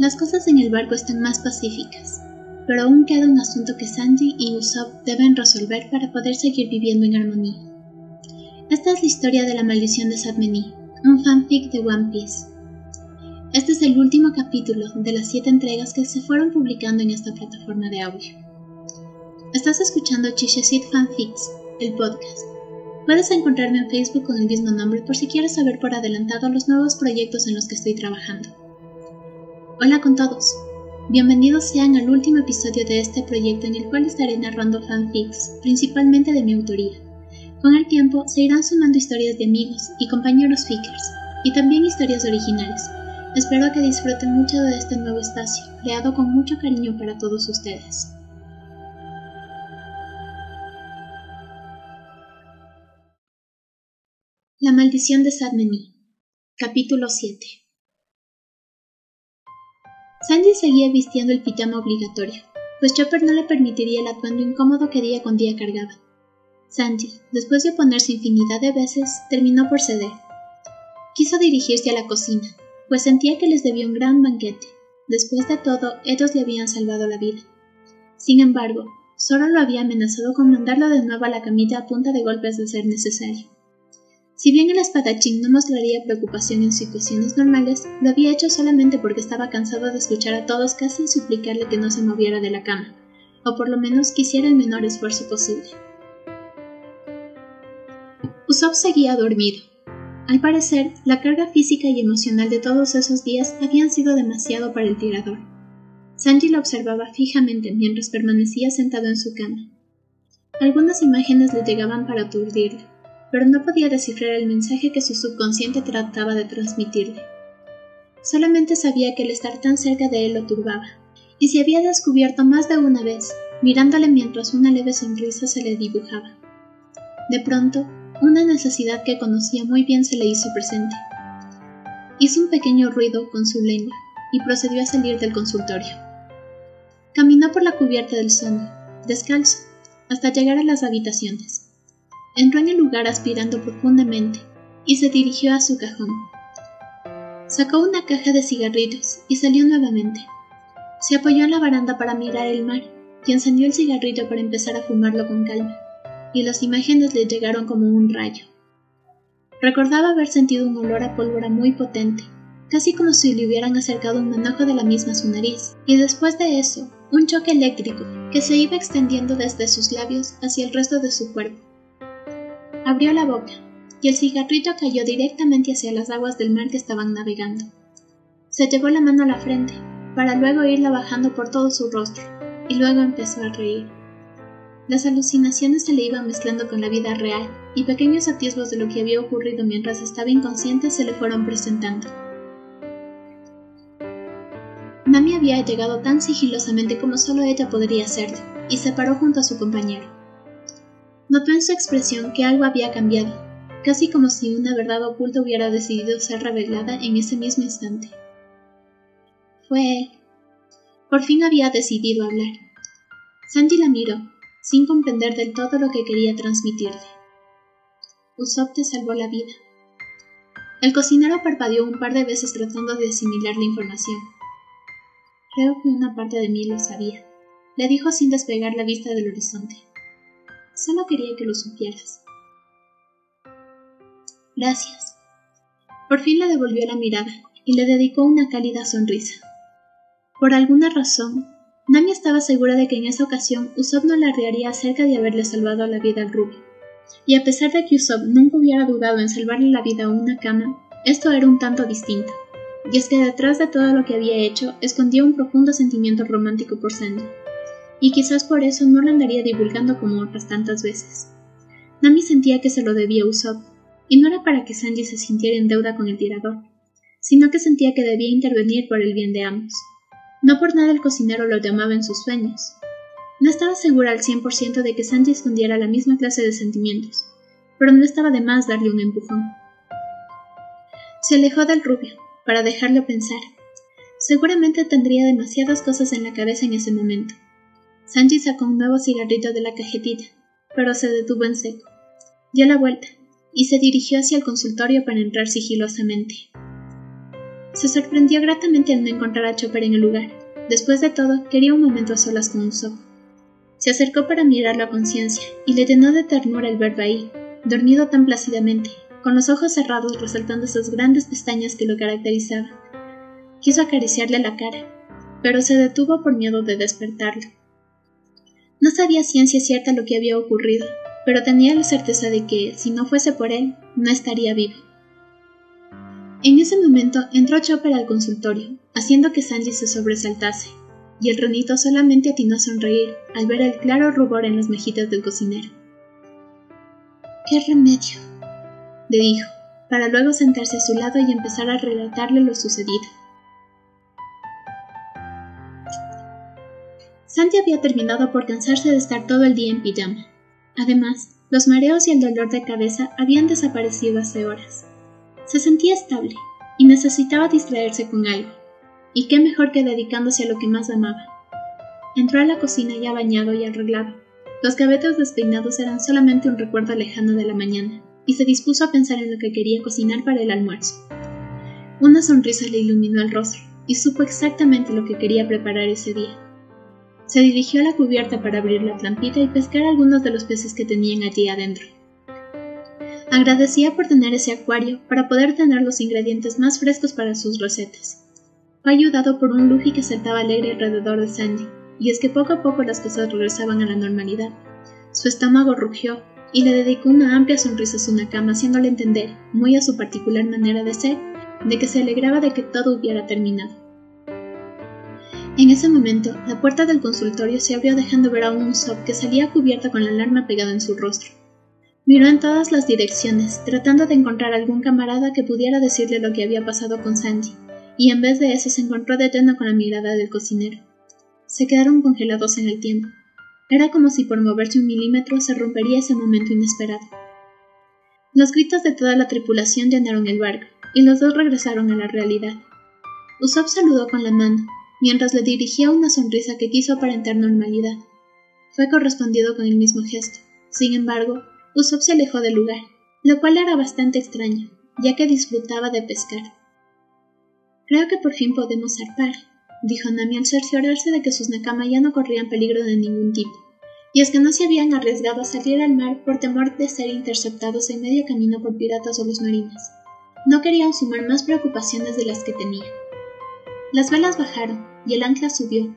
Las cosas en el barco están más pacíficas, pero aún queda un asunto que Sanji y Usopp deben resolver para poder seguir viviendo en armonía. Esta es la historia de la maldición de Sadmeni, un fanfic de One Piece. Este es el último capítulo de las siete entregas que se fueron publicando en esta plataforma de audio. Estás escuchando Chishesit Fanfics, el podcast. Puedes encontrarme en Facebook con el mismo nombre por si quieres saber por adelantado los nuevos proyectos en los que estoy trabajando. Hola con todos. Bienvenidos sean al último episodio de este proyecto en el cual estaré narrando fanfics, principalmente de mi autoría. Con el tiempo se irán sumando historias de amigos y compañeros fickers, y también historias originales. Espero que disfruten mucho de este nuevo espacio, creado con mucho cariño para todos ustedes. La maldición de Sadmeni Capítulo 7 Sanji seguía vistiendo el pijama obligatorio, pues Chopper no le permitiría el atuendo incómodo que día con día cargaba. Sanji, después de oponerse infinidad de veces, terminó por ceder. Quiso dirigirse a la cocina, pues sentía que les debía un gran banquete. Después de todo, ellos le habían salvado la vida. Sin embargo, Zoro lo había amenazado con mandarlo de nuevo a la camilla a punta de golpes de ser necesario. Si bien el espadachín no mostraría preocupación en situaciones normales, lo había hecho solamente porque estaba cansado de escuchar a todos casi suplicarle que no se moviera de la cama, o por lo menos quisiera el menor esfuerzo posible. Usopp seguía dormido. Al parecer, la carga física y emocional de todos esos días habían sido demasiado para el tirador. Sanji lo observaba fijamente mientras permanecía sentado en su cama. Algunas imágenes le llegaban para aturdirle pero no podía descifrar el mensaje que su subconsciente trataba de transmitirle. Solamente sabía que el estar tan cerca de él lo turbaba, y se había descubierto más de una vez, mirándole mientras una leve sonrisa se le dibujaba. De pronto, una necesidad que conocía muy bien se le hizo presente. Hizo un pequeño ruido con su lengua y procedió a salir del consultorio. Caminó por la cubierta del suelo, descalzo, hasta llegar a las habitaciones. Entró en el lugar aspirando profundamente y se dirigió a su cajón. Sacó una caja de cigarrillos y salió nuevamente. Se apoyó en la baranda para mirar el mar y encendió el cigarrillo para empezar a fumarlo con calma, y las imágenes le llegaron como un rayo. Recordaba haber sentido un olor a pólvora muy potente, casi como si le hubieran acercado un manojo de la misma a su nariz, y después de eso, un choque eléctrico que se iba extendiendo desde sus labios hacia el resto de su cuerpo. Abrió la boca, y el cigarrillo cayó directamente hacia las aguas del mar que estaban navegando. Se llevó la mano a la frente, para luego irla bajando por todo su rostro, y luego empezó a reír. Las alucinaciones se le iban mezclando con la vida real, y pequeños atisbos de lo que había ocurrido mientras estaba inconsciente se le fueron presentando. Nami había llegado tan sigilosamente como solo ella podría hacerlo, y se paró junto a su compañero. Notó en su expresión que algo había cambiado, casi como si una verdad oculta hubiera decidido ser revelada en ese mismo instante. Fue él. Por fin había decidido hablar. Sanji la miró, sin comprender del todo lo que quería transmitirle. Usopp te salvó la vida. El cocinero parpadeó un par de veces tratando de asimilar la información. Creo que una parte de mí lo sabía, le dijo sin despegar la vista del horizonte. Solo quería que lo supieras. Gracias. Por fin le devolvió la mirada y le dedicó una cálida sonrisa. Por alguna razón, Nami estaba segura de que en esa ocasión Usopp no la arriaría acerca de haberle salvado la vida al rubio. Y a pesar de que Usopp nunca hubiera dudado en salvarle la vida a una cama, esto era un tanto distinto. Y es que detrás de todo lo que había hecho escondía un profundo sentimiento romántico por Sandy y quizás por eso no lo andaría divulgando como otras tantas veces. Nami sentía que se lo debía a Usopp, y no era para que Sanji se sintiera en deuda con el tirador, sino que sentía que debía intervenir por el bien de ambos. No por nada el cocinero lo llamaba en sus sueños. No estaba segura al cien por ciento de que Sanji escondiera la misma clase de sentimientos, pero no estaba de más darle un empujón. Se alejó del rubio, para dejarlo pensar. Seguramente tendría demasiadas cosas en la cabeza en ese momento. Sanji sacó un nuevo cigarrillo de la cajetilla, pero se detuvo en seco. Dio la vuelta y se dirigió hacia el consultorio para entrar sigilosamente. Se sorprendió gratamente al no encontrar a Chopper en el lugar. Después de todo, quería un momento a solas con Usopp. Se acercó para mirarlo a conciencia, y le llenó de ternura el verlo ahí, dormido tan plácidamente, con los ojos cerrados resaltando esas grandes pestañas que lo caracterizaban. Quiso acariciarle la cara, pero se detuvo por miedo de despertarlo. No sabía ciencia cierta lo que había ocurrido, pero tenía la certeza de que, si no fuese por él, no estaría vivo. En ese momento entró Chopper al consultorio, haciendo que Sanji se sobresaltase, y el ronito solamente atinó a sonreír al ver el claro rubor en las mejillas del cocinero. ¿Qué remedio? le dijo, para luego sentarse a su lado y empezar a relatarle lo sucedido. Santi había terminado por cansarse de estar todo el día en pijama. Además, los mareos y el dolor de cabeza habían desaparecido hace horas. Se sentía estable y necesitaba distraerse con algo. Y qué mejor que dedicándose a lo que más amaba. Entró a la cocina ya bañado y arreglado. Los cabetos despeinados eran solamente un recuerdo lejano de la mañana, y se dispuso a pensar en lo que quería cocinar para el almuerzo. Una sonrisa le iluminó el rostro, y supo exactamente lo que quería preparar ese día. Se dirigió a la cubierta para abrir la trampita y pescar algunos de los peces que tenían allí adentro. Agradecía por tener ese acuario para poder tener los ingredientes más frescos para sus recetas. Fue ayudado por un Luffy que saltaba alegre alrededor de Sandy, y es que poco a poco las cosas regresaban a la normalidad. Su estómago rugió y le dedicó una amplia sonrisa a su Nakama, haciéndole entender, muy a su particular manera de ser, de que se alegraba de que todo hubiera terminado. En ese momento, la puerta del consultorio se abrió dejando ver a un Usopp que salía cubierta con la alarma pegada en su rostro. Miró en todas las direcciones, tratando de encontrar algún camarada que pudiera decirle lo que había pasado con Sanji, y en vez de eso se encontró de con la mirada del cocinero. Se quedaron congelados en el tiempo. Era como si por moverse un milímetro se rompería ese momento inesperado. Los gritos de toda la tripulación llenaron el barco, y los dos regresaron a la realidad. Usopp saludó con la mano, mientras le dirigía una sonrisa que quiso aparentar normalidad. Fue correspondido con el mismo gesto. Sin embargo, Usopp se alejó del lugar, lo cual era bastante extraño, ya que disfrutaba de pescar. Creo que por fin podemos zarpar, dijo Nami al cerciorarse de que sus Nakama ya no corrían peligro de ningún tipo, y es que no se habían arriesgado a salir al mar por temor de ser interceptados en medio camino por piratas o los marines. No querían sumar más preocupaciones de las que tenían. Las velas bajaron y el ancla subió.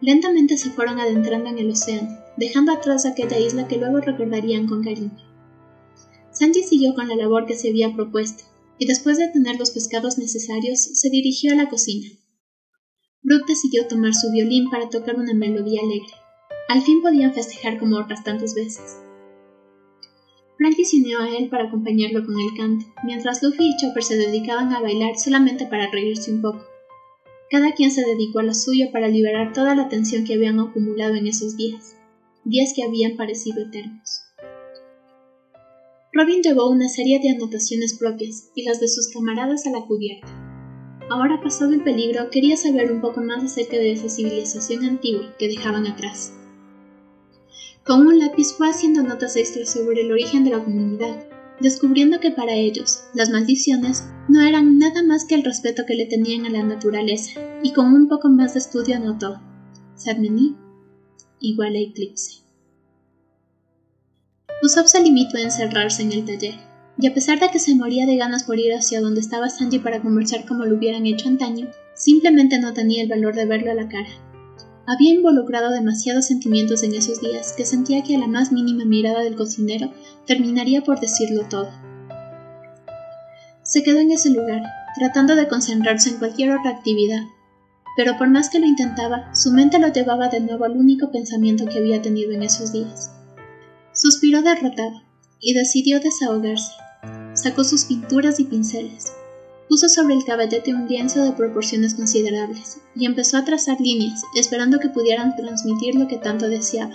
Lentamente se fueron adentrando en el océano, dejando atrás aquella isla que luego recordarían con cariño. Sanji siguió con la labor que se había propuesto, y después de tener los pescados necesarios, se dirigió a la cocina. Brooke decidió tomar su violín para tocar una melodía alegre. Al fin podían festejar como otras tantas veces. Frankie se unió a él para acompañarlo con el canto, mientras Luffy y Chopper se dedicaban a bailar solamente para reírse un poco. Cada quien se dedicó a lo suyo para liberar toda la tensión que habían acumulado en esos días, días que habían parecido eternos. Robin llevó una serie de anotaciones propias y las de sus camaradas a la cubierta. Ahora pasado el peligro, quería saber un poco más acerca de esa civilización antigua que dejaban atrás. Con un lápiz fue haciendo notas extras sobre el origen de la comunidad, descubriendo que para ellos las maldiciones no eran nada más que el respeto que le tenían a la naturaleza, y con un poco más de estudio anotó Sadmeni igual a eclipse. Usopp se limitó a encerrarse en el taller, y a pesar de que se moría de ganas por ir hacia donde estaba Sanji para conversar como lo hubieran hecho antaño, simplemente no tenía el valor de verlo a la cara. Había involucrado demasiados sentimientos en esos días que sentía que a la más mínima mirada del cocinero terminaría por decirlo todo. Se quedó en ese lugar, tratando de concentrarse en cualquier otra actividad, pero por más que lo intentaba, su mente lo llevaba de nuevo al único pensamiento que había tenido en esos días. Suspiró derrotado y decidió desahogarse. Sacó sus pinturas y pinceles, Puso sobre el caballete un lienzo de proporciones considerables y empezó a trazar líneas, esperando que pudieran transmitir lo que tanto deseaba.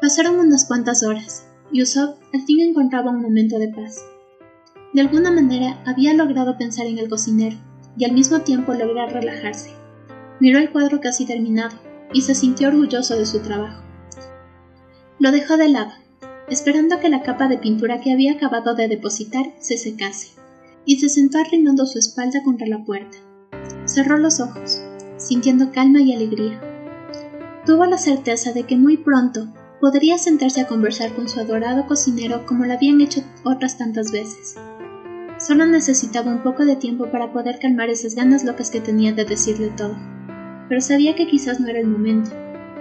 Pasaron unas cuantas horas, y Usopp al fin encontraba un momento de paz. De alguna manera había logrado pensar en el cocinero y al mismo tiempo lograr relajarse. Miró el cuadro casi terminado y se sintió orgulloso de su trabajo. Lo dejó de lado esperando que la capa de pintura que había acabado de depositar se secase, y se sentó arrimando su espalda contra la puerta. Cerró los ojos, sintiendo calma y alegría. Tuvo la certeza de que muy pronto podría sentarse a conversar con su adorado cocinero como lo habían hecho otras tantas veces. Solo necesitaba un poco de tiempo para poder calmar esas ganas locas que tenía de decirle todo. Pero sabía que quizás no era el momento,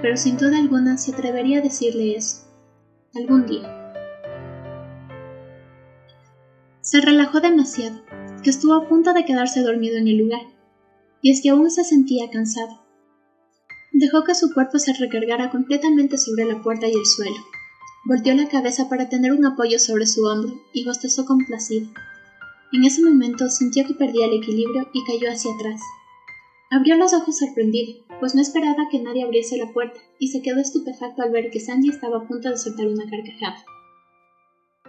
pero sin duda alguna se atrevería a decirle eso. Algún día. Se relajó demasiado, que estuvo a punto de quedarse dormido en el lugar, y es que aún se sentía cansado. Dejó que su cuerpo se recargara completamente sobre la puerta y el suelo. Volteó la cabeza para tener un apoyo sobre su hombro y bostezó complacido. En ese momento sintió que perdía el equilibrio y cayó hacia atrás. Abrió los ojos sorprendido, pues no esperaba que nadie abriese la puerta, y se quedó estupefacto al ver que Sandy estaba a punto de soltar una carcajada.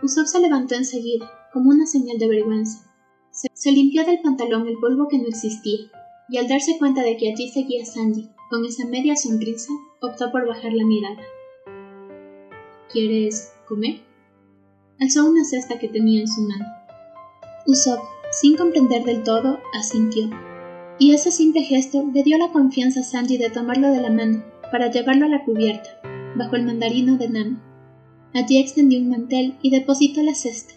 Usopp se levantó enseguida, como una señal de vergüenza. Se, limpió del pantalón el polvo que no existía, y al darse cuenta de que allí seguía Sandy, con esa media sonrisa, optó por bajar la mirada. ¿Quieres comer? Alzó una cesta que tenía en su mano. Usopp, sin comprender del todo, asintió, y ese simple gesto le dio la confianza a Sanji de tomarlo de la mano para llevarlo a la cubierta, bajo el mandarino de Nami. Allí extendió un mantel y depositó la cesta.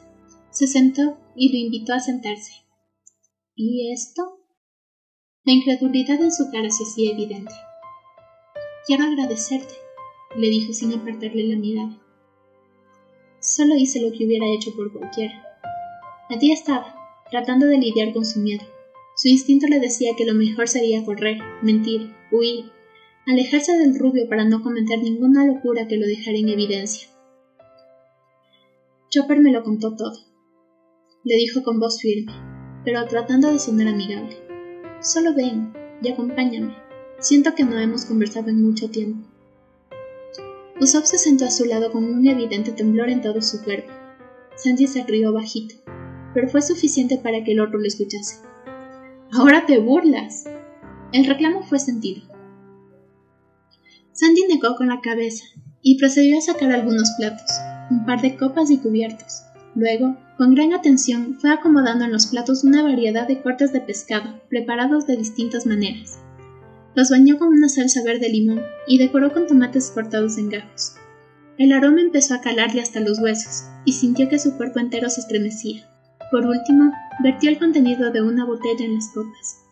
Se sentó y lo invitó a sentarse. ¿Y esto? La incredulidad en su cara se hacía evidente. Quiero agradecerte, le dijo sin apartarle la mirada. Solo hice lo que hubiera hecho por cualquiera. Allí estaba, tratando de lidiar con su miedo. Su instinto le decía que lo mejor sería correr, mentir, huir, alejarse del rubio para no cometer ninguna locura que lo dejara en evidencia. Chopper me lo contó todo, le dijo con voz firme, pero tratando de sonar amigable. Solo ven y acompáñame. Siento que no hemos conversado en mucho tiempo. Usopp se sentó a su lado con un evidente temblor en todo su cuerpo. Sanji se rió bajito pero fue suficiente para que el otro lo escuchase. Ahora te burlas. El reclamo fue sentido. Sandy negó con la cabeza y procedió a sacar algunos platos, un par de copas y cubiertos. Luego, con gran atención, fue acomodando en los platos una variedad de cortes de pescado, preparados de distintas maneras. Los bañó con una salsa verde limón y decoró con tomates cortados en gajos. El aroma empezó a calarle hasta los huesos, y sintió que su cuerpo entero se estremecía. Por último, vertió el contenido de una botella en las copas.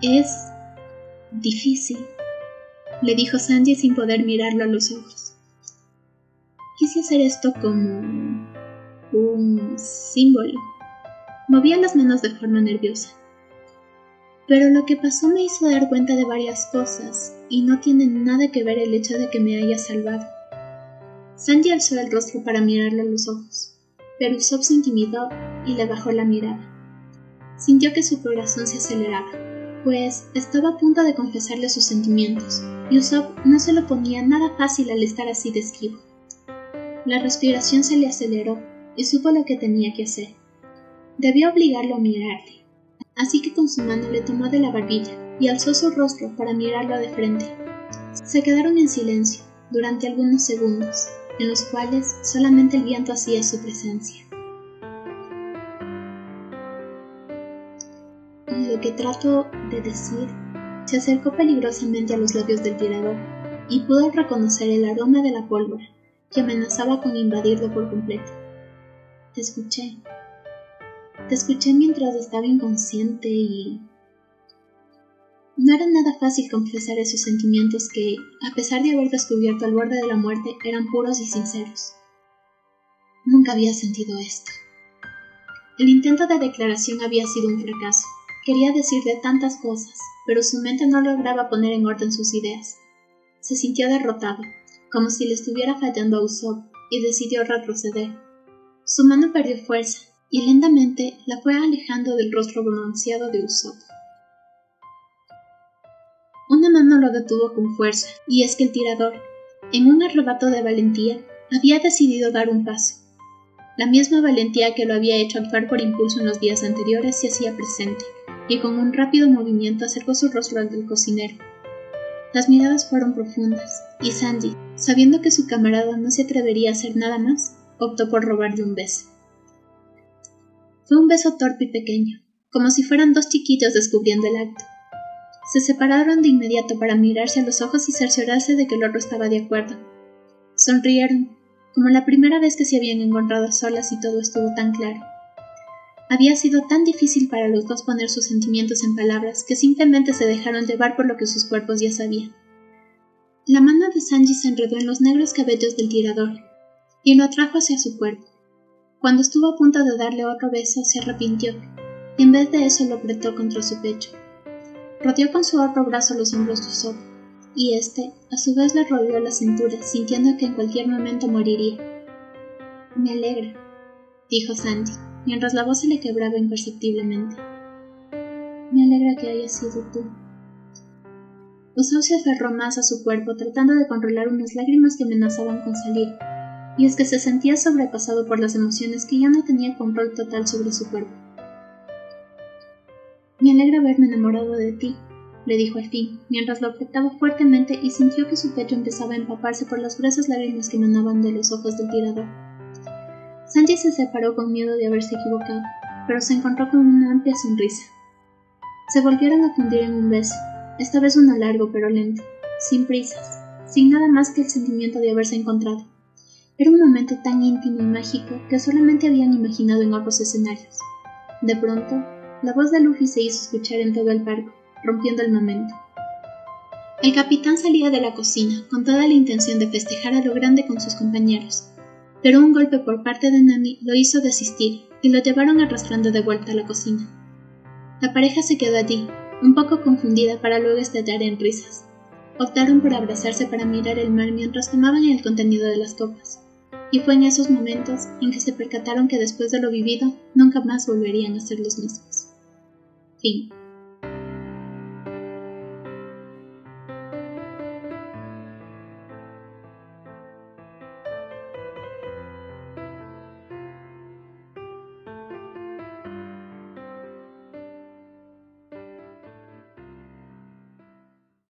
Es difícil, le dijo Sanji sin poder mirarlo a los ojos. Quise hacer esto como un símbolo. Movía las manos de forma nerviosa. Pero lo que pasó me hizo dar cuenta de varias cosas, y no tiene nada que ver el hecho de que me haya salvado. Sanji alzó el rostro para mirarlo a los ojos pero Usopp se intimidó y le bajó la mirada. Sintió que su corazón se aceleraba, pues estaba a punto de confesarle sus sentimientos, y Usopp no se lo ponía nada fácil al estar así de esquivo. La respiración se le aceleró y supo lo que tenía que hacer. Debió obligarlo a mirarle, así que con su mano le tomó de la barbilla y alzó su rostro para mirarlo de frente. Se quedaron en silencio durante algunos segundos, en los cuales solamente el viento hacía su presencia. Lo que trato de decir se acercó peligrosamente a los labios del tirador y pudo reconocer el aroma de la pólvora que amenazaba con invadirlo por completo. Te escuché. Te escuché mientras estaba inconsciente y no era nada fácil confesar esos sentimientos que, a pesar de haber descubierto al borde de la muerte, eran puros y sinceros. Nunca había sentido esto. El intento de declaración había sido un fracaso. Quería decirle tantas cosas, pero su mente no lograba poner en orden sus ideas. Se sintió derrotado, como si le estuviera fallando a Usopp, y decidió retroceder. Su mano perdió fuerza, y lentamente la fue alejando del rostro bronceado de Usopp. Lo detuvo con fuerza, y es que el tirador, en un arrebato de valentía, había decidido dar un paso. La misma valentía que lo había hecho actuar por impulso en los días anteriores se hacía presente, y con un rápido movimiento acercó su rostro al del cocinero. Las miradas fueron profundas, y Sandy, sabiendo que su camarada no se atrevería a hacer nada más, optó por robarle un beso. Fue un beso torpe y pequeño, como si fueran dos chiquitos descubriendo el acto. Se separaron de inmediato para mirarse a los ojos y cerciorarse de que el otro estaba de acuerdo. Sonrieron, como la primera vez que se habían encontrado solas y todo estuvo tan claro. Había sido tan difícil para los dos poner sus sentimientos en palabras que simplemente se dejaron llevar por lo que sus cuerpos ya sabían. La mano de Sanji se enredó en los negros cabellos del tirador y lo atrajo hacia su cuerpo. Cuando estuvo a punto de darle otro beso, se arrepintió y en vez de eso lo apretó contra su pecho. Rodeó con su otro brazo los hombros de Usopp, y éste, a su vez, le rodeó la cintura, sintiendo que en cualquier momento moriría. Me alegra, dijo Sandy, mientras la voz se le quebraba imperceptiblemente. Me alegra que haya sido tú. Usopp se aferró más a su cuerpo, tratando de controlar unas lágrimas que amenazaban con salir, y es que se sentía sobrepasado por las emociones que ya no tenía control total sobre su cuerpo. Alegra haberme enamorado de ti, le dijo al fin, mientras lo apretaba fuertemente y sintió que su pecho empezaba a empaparse por las gruesas lágrimas que emanaban de los ojos del tirador. Sanji se separó con miedo de haberse equivocado, pero se encontró con una amplia sonrisa. Se volvieron a fundir en un beso, esta vez uno largo pero lento, sin prisas, sin nada más que el sentimiento de haberse encontrado. Era un momento tan íntimo y mágico que solamente habían imaginado en otros escenarios. De pronto, la voz de Luffy se hizo escuchar en todo el barco, rompiendo el momento. El capitán salía de la cocina con toda la intención de festejar a lo grande con sus compañeros, pero un golpe por parte de Nami lo hizo desistir y lo llevaron arrastrando de vuelta a la cocina. La pareja se quedó allí, un poco confundida para luego estallar en risas. Optaron por abrazarse para mirar el mar mientras tomaban el contenido de las copas, y fue en esos momentos en que se percataron que después de lo vivido nunca más volverían a ser los mismos. Fin.